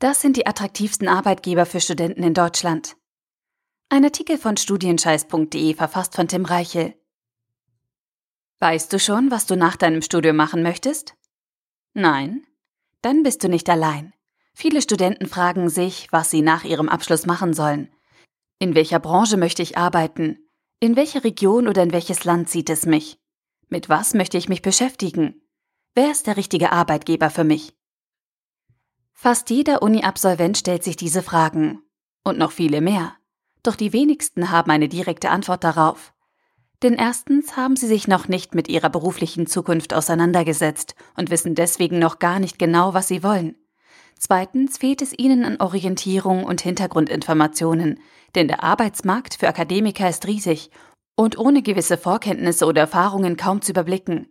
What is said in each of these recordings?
Das sind die attraktivsten Arbeitgeber für Studenten in Deutschland. Ein Artikel von studienscheiß.de verfasst von Tim Reichel. Weißt du schon, was du nach deinem Studium machen möchtest? Nein? Dann bist du nicht allein. Viele Studenten fragen sich, was sie nach ihrem Abschluss machen sollen. In welcher Branche möchte ich arbeiten? In welche Region oder in welches Land zieht es mich? Mit was möchte ich mich beschäftigen? Wer ist der richtige Arbeitgeber für mich? Fast jeder Uni-Absolvent stellt sich diese Fragen. Und noch viele mehr. Doch die wenigsten haben eine direkte Antwort darauf. Denn erstens haben sie sich noch nicht mit ihrer beruflichen Zukunft auseinandergesetzt und wissen deswegen noch gar nicht genau, was sie wollen. Zweitens fehlt es ihnen an Orientierung und Hintergrundinformationen, denn der Arbeitsmarkt für Akademiker ist riesig und ohne gewisse Vorkenntnisse oder Erfahrungen kaum zu überblicken.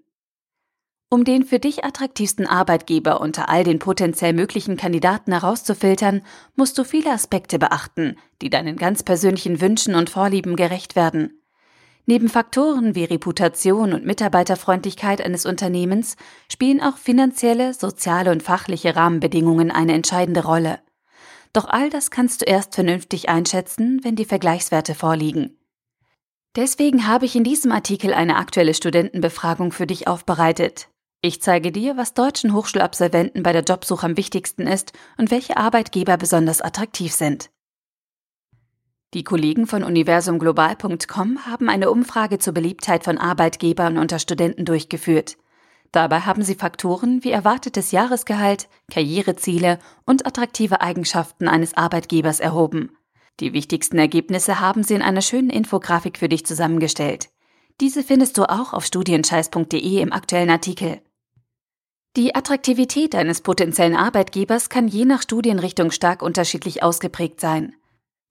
Um den für dich attraktivsten Arbeitgeber unter all den potenziell möglichen Kandidaten herauszufiltern, musst du viele Aspekte beachten, die deinen ganz persönlichen Wünschen und Vorlieben gerecht werden. Neben Faktoren wie Reputation und Mitarbeiterfreundlichkeit eines Unternehmens spielen auch finanzielle, soziale und fachliche Rahmenbedingungen eine entscheidende Rolle. Doch all das kannst du erst vernünftig einschätzen, wenn die Vergleichswerte vorliegen. Deswegen habe ich in diesem Artikel eine aktuelle Studentenbefragung für dich aufbereitet. Ich zeige dir, was deutschen Hochschulabsolventen bei der Jobsuche am wichtigsten ist und welche Arbeitgeber besonders attraktiv sind. Die Kollegen von universumglobal.com haben eine Umfrage zur Beliebtheit von Arbeitgebern unter Studenten durchgeführt. Dabei haben sie Faktoren wie erwartetes Jahresgehalt, Karriereziele und attraktive Eigenschaften eines Arbeitgebers erhoben. Die wichtigsten Ergebnisse haben sie in einer schönen Infografik für dich zusammengestellt. Diese findest du auch auf studienscheiß.de im aktuellen Artikel. Die Attraktivität eines potenziellen Arbeitgebers kann je nach Studienrichtung stark unterschiedlich ausgeprägt sein.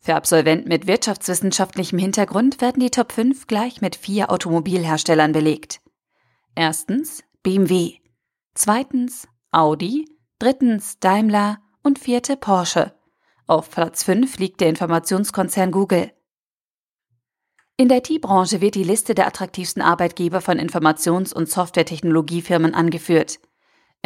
Für Absolventen mit wirtschaftswissenschaftlichem Hintergrund werden die Top 5 gleich mit vier Automobilherstellern belegt. Erstens BMW, zweitens Audi, drittens Daimler und vierte Porsche. Auf Platz 5 liegt der Informationskonzern Google. In der IT-Branche wird die Liste der attraktivsten Arbeitgeber von Informations- und Softwaretechnologiefirmen angeführt.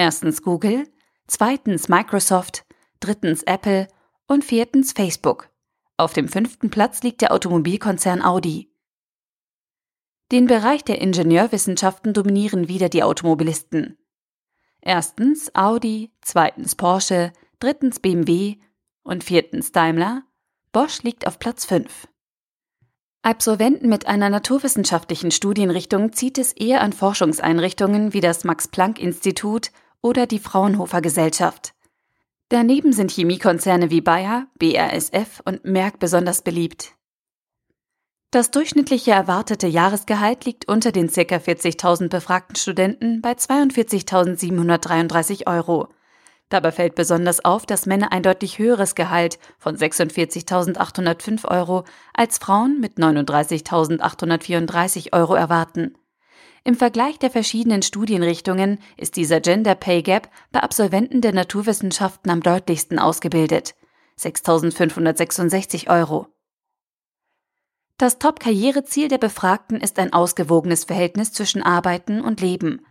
Erstens Google, zweitens Microsoft, drittens Apple und viertens Facebook. Auf dem fünften Platz liegt der Automobilkonzern Audi. Den Bereich der Ingenieurwissenschaften dominieren wieder die Automobilisten. Erstens Audi, zweitens Porsche, drittens BMW und viertens Daimler. Bosch liegt auf Platz 5. Absolventen mit einer naturwissenschaftlichen Studienrichtung zieht es eher an Forschungseinrichtungen wie das Max-Planck-Institut oder die Fraunhofer Gesellschaft. Daneben sind Chemiekonzerne wie Bayer, BASF und Merck besonders beliebt. Das durchschnittliche erwartete Jahresgehalt liegt unter den ca. 40.000 befragten Studenten bei 42.733 Euro. Dabei fällt besonders auf, dass Männer ein deutlich höheres Gehalt von 46.805 Euro als Frauen mit 39.834 Euro erwarten. Im Vergleich der verschiedenen Studienrichtungen ist dieser Gender Pay Gap bei Absolventen der Naturwissenschaften am deutlichsten ausgebildet. 6.566 Euro. Das Top-Karriereziel der Befragten ist ein ausgewogenes Verhältnis zwischen Arbeiten und Leben.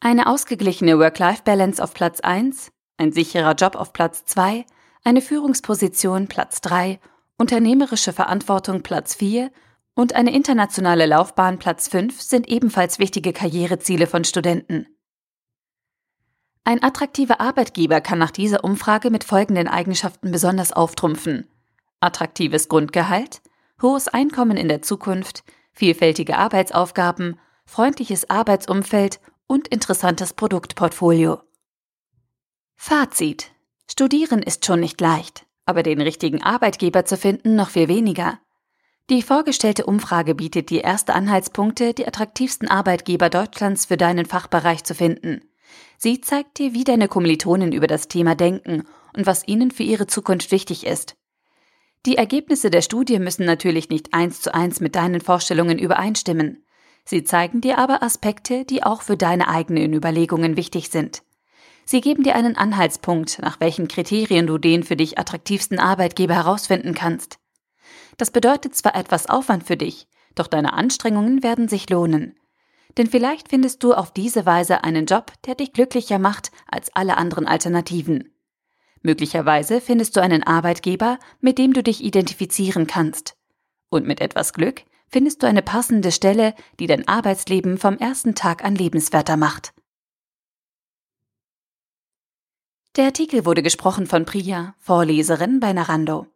Eine ausgeglichene Work-Life-Balance auf Platz 1, ein sicherer Job auf Platz 2, eine Führungsposition Platz 3, unternehmerische Verantwortung Platz 4 und eine internationale Laufbahn Platz 5 sind ebenfalls wichtige Karriereziele von Studenten. Ein attraktiver Arbeitgeber kann nach dieser Umfrage mit folgenden Eigenschaften besonders auftrumpfen. Attraktives Grundgehalt, hohes Einkommen in der Zukunft, vielfältige Arbeitsaufgaben, freundliches Arbeitsumfeld und interessantes Produktportfolio. Fazit. Studieren ist schon nicht leicht, aber den richtigen Arbeitgeber zu finden noch viel weniger. Die vorgestellte Umfrage bietet die erste Anhaltspunkte, die attraktivsten Arbeitgeber Deutschlands für deinen Fachbereich zu finden. Sie zeigt dir, wie deine Kommilitonen über das Thema denken und was ihnen für ihre Zukunft wichtig ist. Die Ergebnisse der Studie müssen natürlich nicht eins zu eins mit deinen Vorstellungen übereinstimmen. Sie zeigen dir aber Aspekte, die auch für deine eigenen Überlegungen wichtig sind. Sie geben dir einen Anhaltspunkt, nach welchen Kriterien du den für dich attraktivsten Arbeitgeber herausfinden kannst. Das bedeutet zwar etwas Aufwand für dich, doch deine Anstrengungen werden sich lohnen. Denn vielleicht findest du auf diese Weise einen Job, der dich glücklicher macht als alle anderen Alternativen. Möglicherweise findest du einen Arbeitgeber, mit dem du dich identifizieren kannst. Und mit etwas Glück findest du eine passende Stelle, die dein Arbeitsleben vom ersten Tag an lebenswerter macht. Der Artikel wurde gesprochen von Priya, Vorleserin bei Narando.